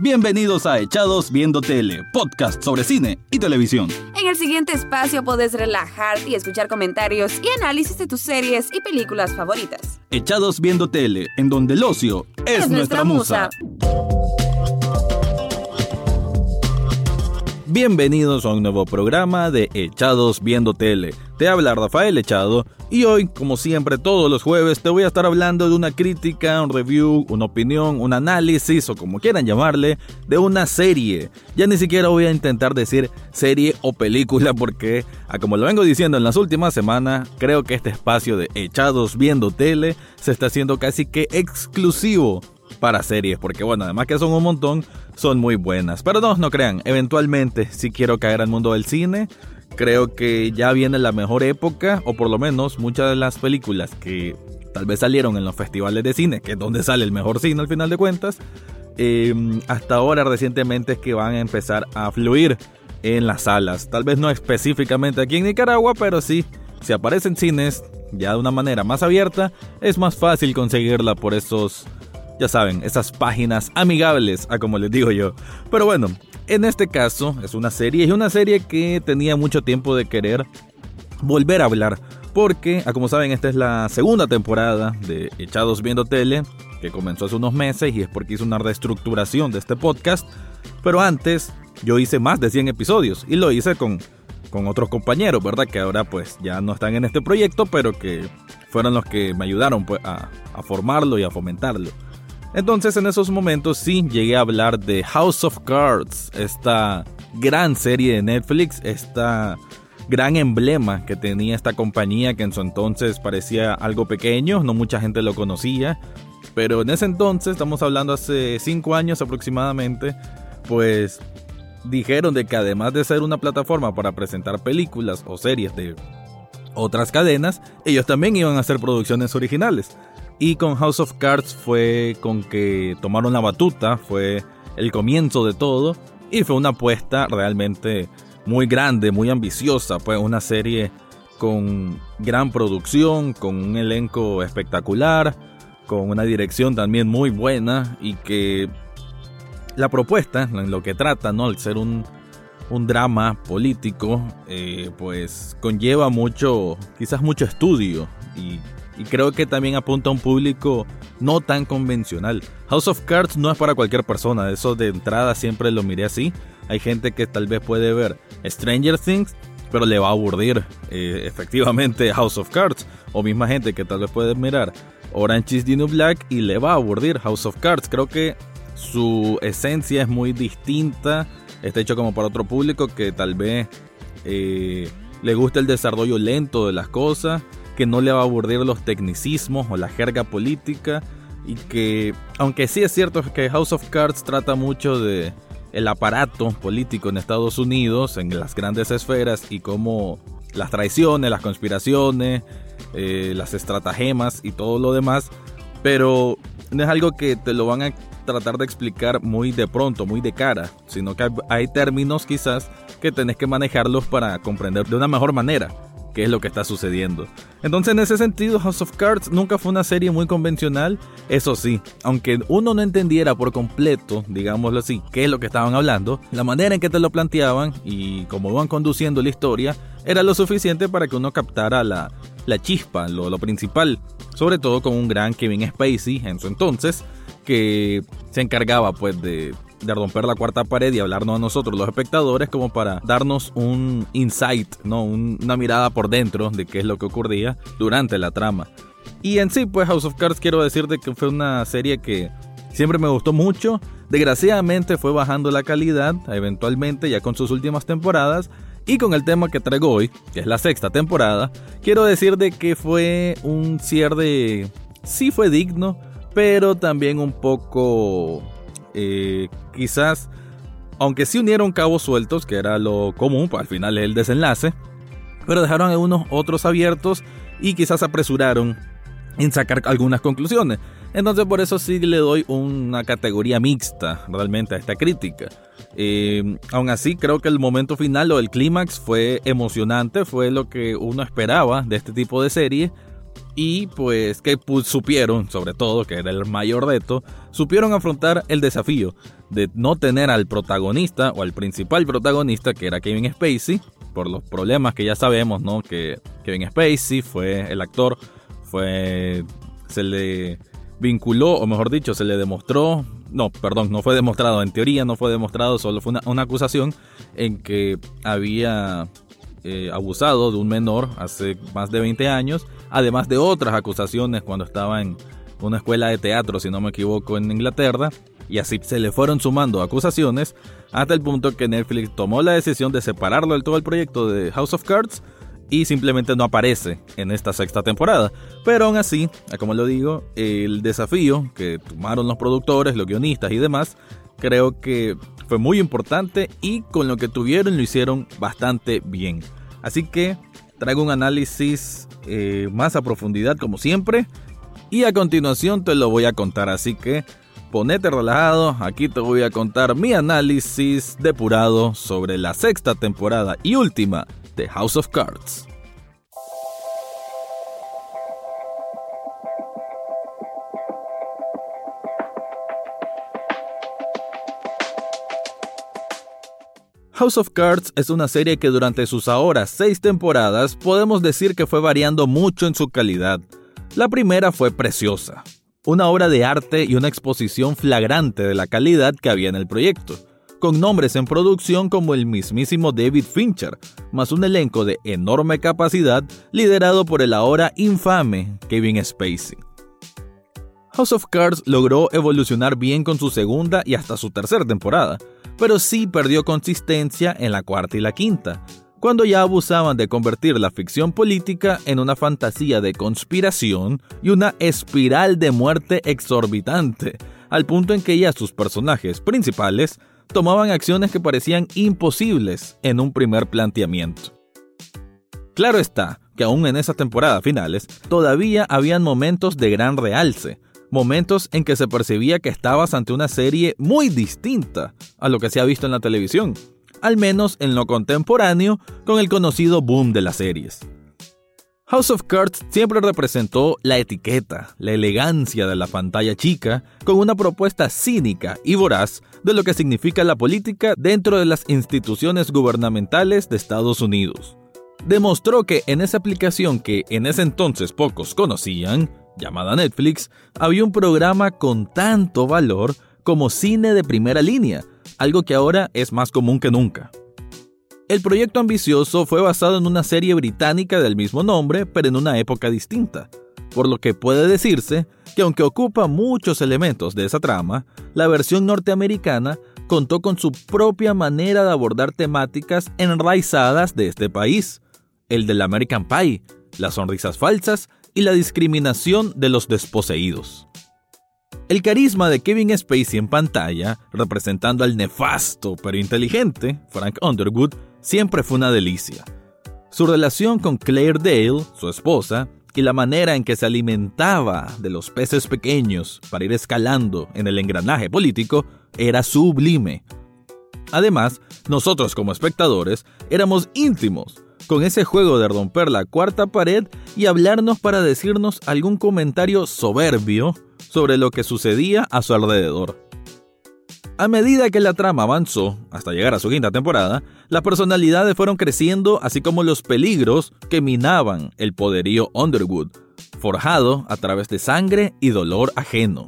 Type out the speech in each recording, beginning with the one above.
Bienvenidos a Echados Viendo Tele, podcast sobre cine y televisión. En el siguiente espacio podés relajarte y escuchar comentarios y análisis de tus series y películas favoritas. Echados Viendo Tele, en donde el ocio es, nuestra, musa. Bienvenidos a un nuevo programa de Echados Viendo Tele. Te habla Rafael Echado y hoy, como siempre, todos los jueves te voy a estar hablando de una crítica, un review, una opinión, un análisis o como quieran llamarle, de una serie. Ya ni siquiera voy a intentar decir serie o película porque, a como lo vengo diciendo en las últimas semanas, creo que este espacio de Echados Viendo Tele se está haciendo casi que exclusivo para series, porque bueno, además que son un montón, son muy buenas. Pero no, no crean, eventualmente si quiero caer al mundo del cine, creo que ya viene la mejor época, o por lo menos muchas de las películas que tal vez salieron en los festivales de cine, que es donde sale el mejor cine al final de cuentas, em, hasta ahora recientemente es que van a empezar a fluir en las salas. Tal vez no específicamente aquí en Nicaragua, pero sí, si aparecen cines ya de una manera más abierta, es más fácil conseguirla por esos ya saben, esas páginas amigables, a como les digo yo. Pero bueno, en este caso es una serie, y una serie que tenía mucho tiempo de querer volver a hablar. Porque, a como saben, esta es la segunda temporada de Echados Viendo Tele, que comenzó hace unos meses y es porque hice una reestructuración de este podcast. Pero antes yo hice más de 100 episodios y lo hice con, con otros compañeros, ¿verdad? Que ahora pues ya no están en este proyecto, pero que fueron los que me ayudaron pues, a formarlo y a fomentarlo. Entonces en esos momentos sí llegué a hablar de House of Cards, esta gran serie de Netflix, esta gran emblema que tenía esta compañía que en su entonces parecía algo pequeño, no mucha gente lo conocía, pero en ese entonces, estamos hablando hace 5 años aproximadamente, pues dijeron de que además de ser una plataforma para presentar películas o series de otras cadenas, ellos también iban a hacer producciones originales. Y con House of Cards fue con que tomaron la batuta, fue el comienzo de todo y fue una apuesta realmente muy grande, muy ambiciosa, pues una serie con gran producción, con un elenco espectacular, con una dirección también muy buena y que la propuesta, en lo que trata, ¿no? Al ser un, un drama político, eh, pues conlleva mucho, quizás mucho estudio y y creo que también apunta a un público no tan convencional. House of Cards no es para cualquier persona, eso de entrada siempre lo miré así. Hay gente que tal vez puede ver Stranger Things, pero le va a aburrir eh, efectivamente House of Cards. O misma gente que tal vez puede mirar Orange is the New Black y le va a aburrir House of Cards. Creo que su esencia es muy distinta. Está hecho como para otro público que tal vez eh, le gusta el desarrollo lento de las cosas que no le va a aburrir los tecnicismos o la jerga política y que, aunque sí es cierto que House of Cards trata mucho de el aparato político en Estados Unidos, en las grandes esferas y cómo las traiciones, las conspiraciones, eh, las estratagemas y todo lo demás, pero no es algo que te lo van a tratar de explicar muy de pronto, muy de cara, sino que hay términos quizás que tenés que manejarlos para comprender de una mejor manera qué es lo que está sucediendo. Entonces en ese sentido House of Cards nunca fue una serie muy convencional, eso sí, aunque uno no entendiera por completo, digámoslo así, qué es lo que estaban hablando, la manera en que te lo planteaban y cómo iban conduciendo la historia era lo suficiente para que uno captara la, la chispa, lo, lo principal, sobre todo con un gran Kevin Spacey en su entonces, que se encargaba pues de de romper la cuarta pared y hablarnos a nosotros, los espectadores, como para darnos un insight, ¿no? una mirada por dentro de qué es lo que ocurría durante la trama. Y en sí, pues House of Cards quiero decirte que fue una serie que siempre me gustó mucho. Desgraciadamente fue bajando la calidad, eventualmente ya con sus últimas temporadas. Y con el tema que traigo hoy, que es la sexta temporada, quiero decir de que fue un cierre, sí fue digno, pero también un poco eh, quizás, aunque sí unieron cabos sueltos, que era lo común, al final el desenlace, pero dejaron algunos otros abiertos y quizás apresuraron en sacar algunas conclusiones. Entonces por eso sí le doy una categoría mixta realmente a esta crítica. Eh, aún así creo que el momento final o el clímax fue emocionante, fue lo que uno esperaba de este tipo de serie y pues que supieron, sobre todo, que era el mayor reto, supieron afrontar el desafío de no tener al protagonista o al principal protagonista que era Kevin Spacey, por los problemas que ya sabemos, ¿no? Que Kevin Spacey fue el actor, fue se le vinculó, o mejor dicho, se le demostró, no, perdón, no fue demostrado, en teoría no fue demostrado, solo fue una, acusación en que había eh, abusado de un menor hace más de 20 años, además de otras acusaciones cuando estaba en una escuela de teatro, si no me equivoco, en Inglaterra, y así se le fueron sumando acusaciones hasta el punto que Netflix tomó la decisión de separarlo del todo el proyecto de House of Cards y simplemente no aparece en esta sexta temporada. Pero aún así, como lo digo, el desafío que tomaron los productores, los guionistas y demás, creo que fue muy importante y con lo que tuvieron lo hicieron bastante bien. Así que traigo un análisis eh, más a profundidad como siempre y a continuación te lo voy a contar, así que ponete relajado, aquí te voy a contar mi análisis depurado sobre la sexta temporada y última de House of Cards. House of Cards es una serie que durante sus ahora seis temporadas podemos decir que fue variando mucho en su calidad. La primera fue preciosa, una obra de arte y una exposición flagrante de la calidad que había en el proyecto con nombres en producción como el mismísimo David Fincher, más un elenco de enorme capacidad liderado por el ahora infame Kevin Spacey. House of Cards logró evolucionar bien con su segunda y hasta su tercera temporada, pero sí perdió consistencia en la cuarta y la quinta, cuando ya abusaban de convertir la ficción política en una fantasía de conspiración y una espiral de muerte exorbitante, al punto en que ya sus personajes principales tomaban acciones que parecían imposibles en un primer planteamiento. Claro está que aún en esas temporadas finales todavía habían momentos de gran realce, momentos en que se percibía que estabas ante una serie muy distinta a lo que se ha visto en la televisión, al menos en lo contemporáneo con el conocido boom de las series. House of Cards siempre representó la etiqueta, la elegancia de la pantalla chica, con una propuesta cínica y voraz de lo que significa la política dentro de las instituciones gubernamentales de Estados Unidos. Demostró que en esa aplicación que en ese entonces pocos conocían, llamada Netflix, había un programa con tanto valor como cine de primera línea, algo que ahora es más común que nunca. El proyecto ambicioso fue basado en una serie británica del mismo nombre, pero en una época distinta, por lo que puede decirse que aunque ocupa muchos elementos de esa trama, la versión norteamericana contó con su propia manera de abordar temáticas enraizadas de este país, el del American Pie, las sonrisas falsas y la discriminación de los desposeídos. El carisma de Kevin Spacey en pantalla, representando al nefasto pero inteligente Frank Underwood, siempre fue una delicia. Su relación con Claire Dale, su esposa, y la manera en que se alimentaba de los peces pequeños para ir escalando en el engranaje político era sublime. Además, nosotros como espectadores éramos íntimos con ese juego de romper la cuarta pared y hablarnos para decirnos algún comentario soberbio sobre lo que sucedía a su alrededor. A medida que la trama avanzó, hasta llegar a su quinta temporada, las personalidades fueron creciendo así como los peligros que minaban el poderío Underwood, forjado a través de sangre y dolor ajeno.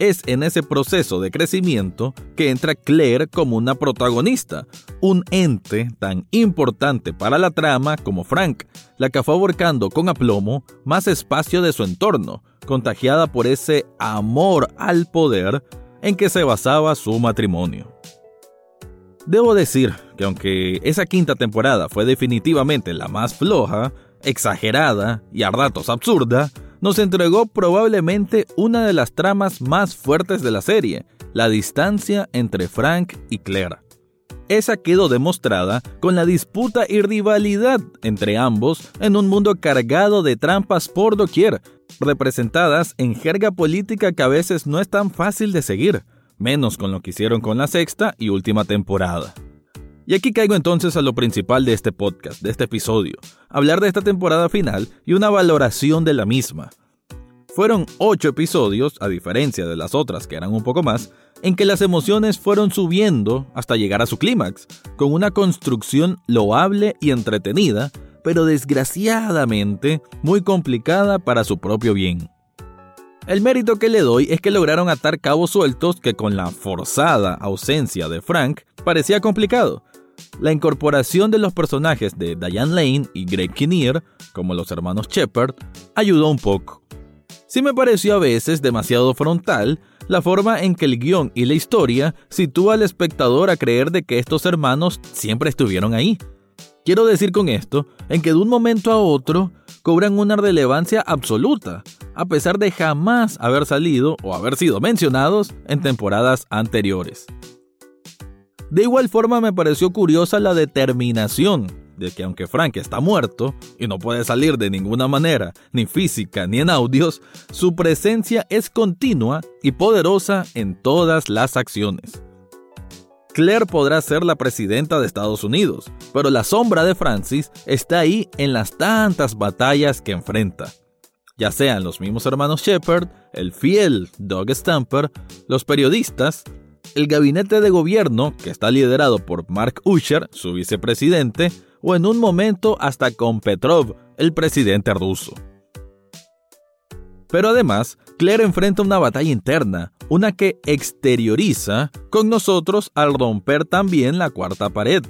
Es en ese proceso de crecimiento que entra Claire como una protagonista, un ente tan importante para la trama como Frank, la que fue abarcando con aplomo más espacio de su entorno, contagiada por ese amor al poder en que se basaba su matrimonio. Debo decir que aunque esa quinta temporada fue definitivamente la más floja, exagerada y a ratos absurda, nos entregó probablemente una de las tramas más fuertes de la serie, la distancia entre Frank y Claire. Esa quedó demostrada con la disputa y rivalidad entre ambos en un mundo cargado de trampas por doquier, representadas en jerga política que a veces no es tan fácil de seguir, menos con lo que hicieron con la sexta y última temporada. Y aquí caigo entonces a lo principal de este podcast, de este episodio, hablar de esta temporada final y una valoración de la misma. Fueron ocho episodios, a diferencia de las otras que eran un poco más, en que las emociones fueron subiendo hasta llegar a su clímax, con una construcción loable y entretenida, pero desgraciadamente muy complicada para su propio bien. El mérito que le doy es que lograron atar cabos sueltos que con la forzada ausencia de Frank parecía complicado. La incorporación de los personajes de Diane Lane y Greg Kinnear, como los hermanos Shepard, ayudó un poco. Sí me pareció a veces demasiado frontal la forma en que el guion y la historia sitúa al espectador a creer de que estos hermanos siempre estuvieron ahí. Quiero decir con esto, en que de un momento a otro cobran una relevancia absoluta, a pesar de jamás haber salido o haber sido mencionados en temporadas anteriores. De igual forma me pareció curiosa la determinación de que aunque Frank está muerto y no puede salir de ninguna manera, ni física ni en audios, su presencia es continua y poderosa en todas las acciones. Claire podrá ser la presidenta de Estados Unidos, pero la sombra de Francis está ahí en las tantas batallas que enfrenta. Ya sean los mismos hermanos Shepard, el fiel Doug Stamper, los periodistas, el gabinete de gobierno, que está liderado por Mark Usher, su vicepresidente, o en un momento hasta con Petrov, el presidente ruso. Pero además, Claire enfrenta una batalla interna, una que exterioriza con nosotros al romper también la cuarta pared.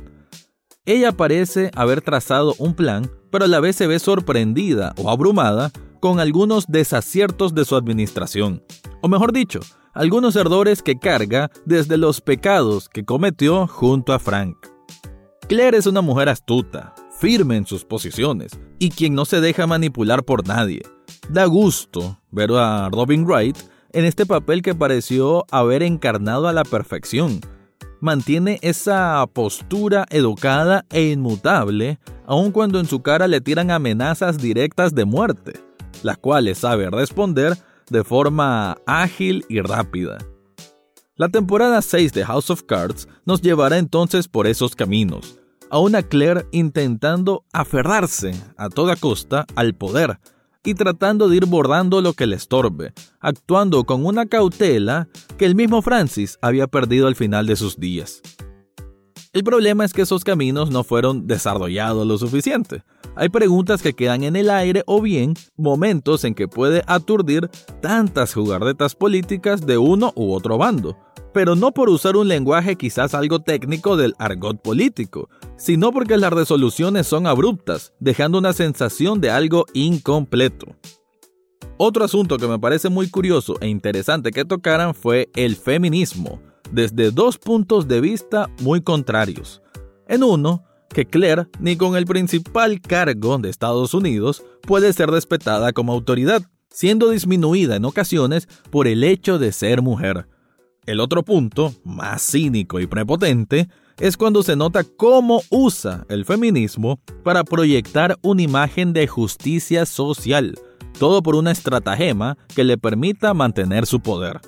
Ella parece haber trazado un plan, pero a la vez se ve sorprendida o abrumada con algunos desaciertos de su administración, o mejor dicho, algunos errores que carga desde los pecados que cometió junto a Frank. Claire es una mujer astuta, firme en sus posiciones y quien no se deja manipular por nadie. Da gusto ver a Robin Wright en este papel que pareció haber encarnado a la perfección. Mantiene esa postura educada e inmutable, aun cuando en su cara le tiran amenazas directas de muerte, las cuales sabe responder de forma ágil y rápida. La temporada 6 de House of Cards nos llevará entonces por esos caminos, a una Claire intentando aferrarse a toda costa al poder, y tratando de ir bordando lo que le estorbe, actuando con una cautela que el mismo Francis había perdido al final de sus días. El problema es que esos caminos no fueron desarrollados lo suficiente. Hay preguntas que quedan en el aire o bien momentos en que puede aturdir tantas jugarretas políticas de uno u otro bando, pero no por usar un lenguaje quizás algo técnico del argot político, sino porque las resoluciones son abruptas, dejando una sensación de algo incompleto. Otro asunto que me parece muy curioso e interesante que tocaran fue el feminismo, desde dos puntos de vista muy contrarios. En uno, que Claire, ni con el principal cargo de Estados Unidos, puede ser respetada como autoridad, siendo disminuida en ocasiones por el hecho de ser mujer. El otro punto, más cínico y prepotente, es cuando se nota cómo usa el feminismo para proyectar una imagen de justicia social, todo por una estratagema que le permita mantener su poder.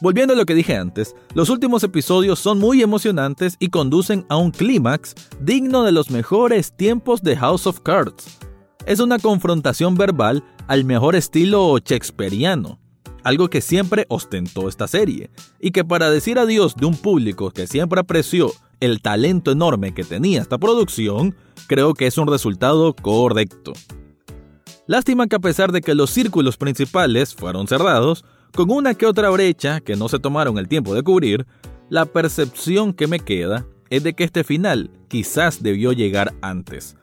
Volviendo a lo que dije antes, los últimos episodios son muy emocionantes y conducen a un clímax digno de los mejores tiempos de House of Cards. Es una confrontación verbal al mejor estilo shakespeariano, algo que siempre ostentó esta serie, y que para decir adiós de un público que siempre apreció el talento enorme que tenía esta producción, creo que es un resultado correcto. Lástima que a pesar de que los círculos principales fueron cerrados, con una que otra brecha que no se tomaron el tiempo de cubrir, la percepción que me queda es de que este final quizás debió llegar antes.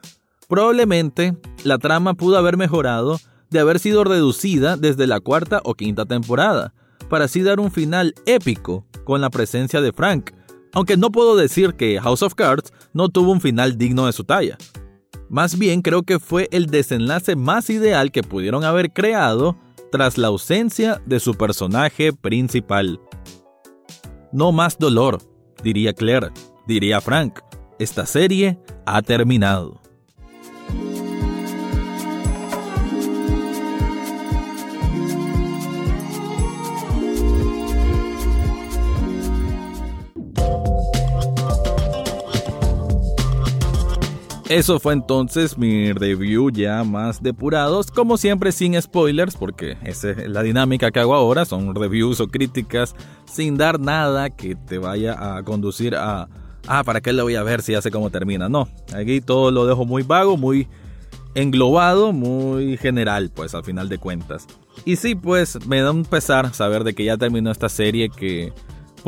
Probablemente la trama pudo haber mejorado de haber sido reducida desde la cuarta o quinta temporada, para así dar un final épico con la presencia de Frank, aunque no puedo decir que House of Cards no tuvo un final digno de su talla. Más bien creo que fue el desenlace más ideal que pudieron haber creado tras la ausencia de su personaje principal. No más dolor, diría Claire, diría Frank. Esta serie ha terminado. Eso fue entonces mi review ya más depurados, como siempre sin spoilers, porque esa es la dinámica que hago ahora, son reviews o críticas sin dar nada que te vaya a conducir a, ah, ¿para qué le voy a ver si ya sé cómo termina? No, aquí todo lo dejo muy vago, muy englobado, muy general, pues al final de cuentas. Y sí, pues me da un pesar saber de que ya terminó esta serie que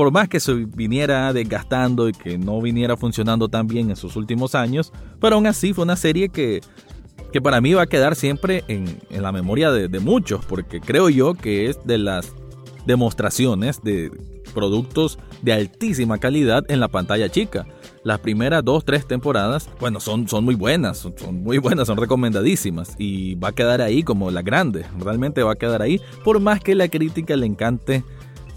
por más que se viniera desgastando y que no viniera funcionando tan bien en sus últimos años, pero aún así fue una serie que, que para mí va a quedar siempre en, la memoria de, muchos, porque creo yo que es de las demostraciones de productos de altísima calidad en la pantalla chica. Las primeras dos, tres temporadas, bueno, son, son muy buenas, son, son, muy buenas, son recomendadísimas y va a quedar ahí como la grande, realmente va a quedar ahí, por más que la crítica le encante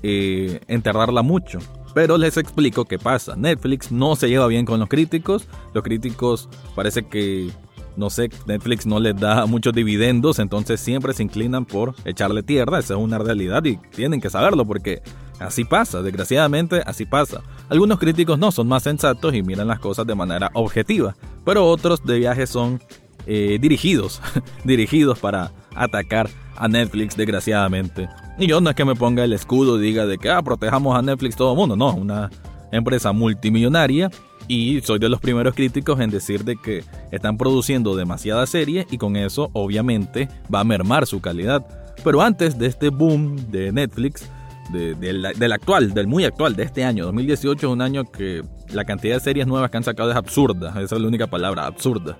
enterrarla mucho. Pero les explico qué pasa. Netflix no se lleva bien con los críticos. Los críticos parece que, no sé, Netflix no les da muchos dividendos, entonces siempre se inclinan por echarle tierra. Esa es una realidad y tienen que saberlo porque así pasa. Desgraciadamente, así pasa. Algunos críticos no son más sensatos y miran las cosas de manera objetiva, pero otros de viaje son eh, dirigidos, dirigidos para atacar a Netflix, desgraciadamente. Y yo no es que me ponga el escudo y diga de que, ah, protejamos a Netflix todo el mundo, no, una empresa multimillonaria y soy de los primeros críticos en decir de que están produciendo demasiada serie y con eso obviamente va a mermar su calidad. Pero antes de este boom de Netflix, del actual, del muy actual, de este año, 2018 es un año que la cantidad de series nuevas que han sacado es absurda, esa es la única palabra, absurda.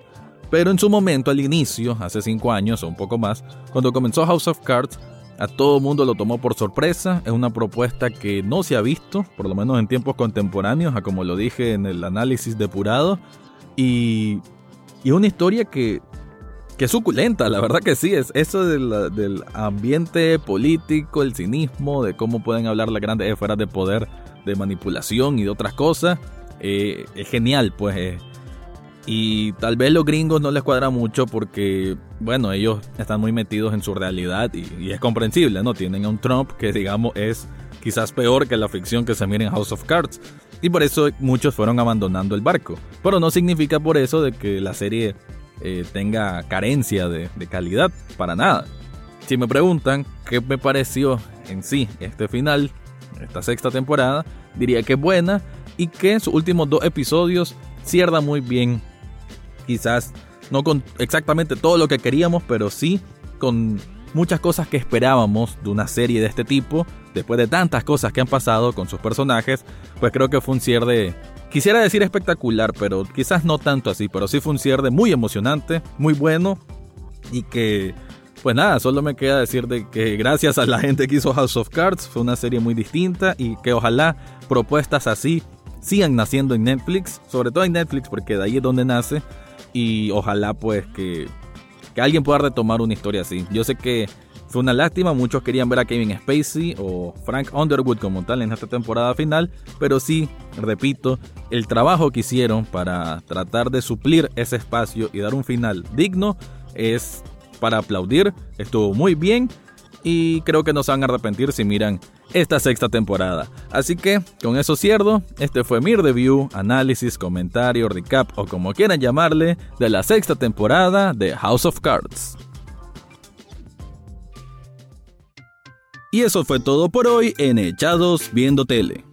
Pero en su momento, al inicio, hace 5 años o un poco más, cuando comenzó House of Cards, a todo mundo lo tomó por sorpresa. Es una propuesta que no se ha visto, por lo menos en tiempos contemporáneos, a como lo dije en el análisis depurado. Y, y una historia que, que es suculenta, la verdad que sí. Es eso del ambiente político, el cinismo, de cómo pueden hablar las grandes esferas de poder, de manipulación y de otras cosas. Eh, es genial, pues. Eh, y tal vez los gringos no les cuadra mucho porque, bueno, ellos están muy metidos en su realidad y, es comprensible, ¿no? Tienen a un Trump que, digamos, es quizás peor que la ficción que se mira en House of Cards. Y por eso muchos fueron abandonando el barco. Pero no significa por eso de que la serie eh, tenga carencia de, de calidad, para nada. Si me preguntan qué me pareció en sí este final, esta sexta temporada, diría que es buena y que sus últimos dos episodios cierra muy bien quizás no con exactamente todo lo que queríamos, pero sí con muchas cosas que esperábamos de una serie de este tipo, después de tantas cosas que han pasado con sus personajes, pues creo que fue un cierre, quisiera decir espectacular, pero quizás no tanto así, pero sí fue un cierre muy emocionante, muy bueno y que... Pues nada, solo me queda decir de que gracias a la gente que hizo House of Cards fue una serie muy distinta y que ojalá propuestas así sigan naciendo en Netflix, sobre todo en Netflix porque de ahí es donde nace y ojalá pues que, que alguien pueda retomar una historia así. Yo sé que fue una lástima, muchos querían ver a Kevin Spacey o Frank Underwood como tal en esta temporada final, pero sí, repito, el trabajo que hicieron para tratar de suplir ese espacio y dar un final digno es para aplaudir, estuvo muy bien y creo que no se van a arrepentir si miran esta sexta temporada. Así que con eso cierro, este fue mi review, análisis, comentario, recap o como quieran llamarle de la sexta temporada de House of Cards. Y eso fue todo por hoy en Echados Viendo Tele.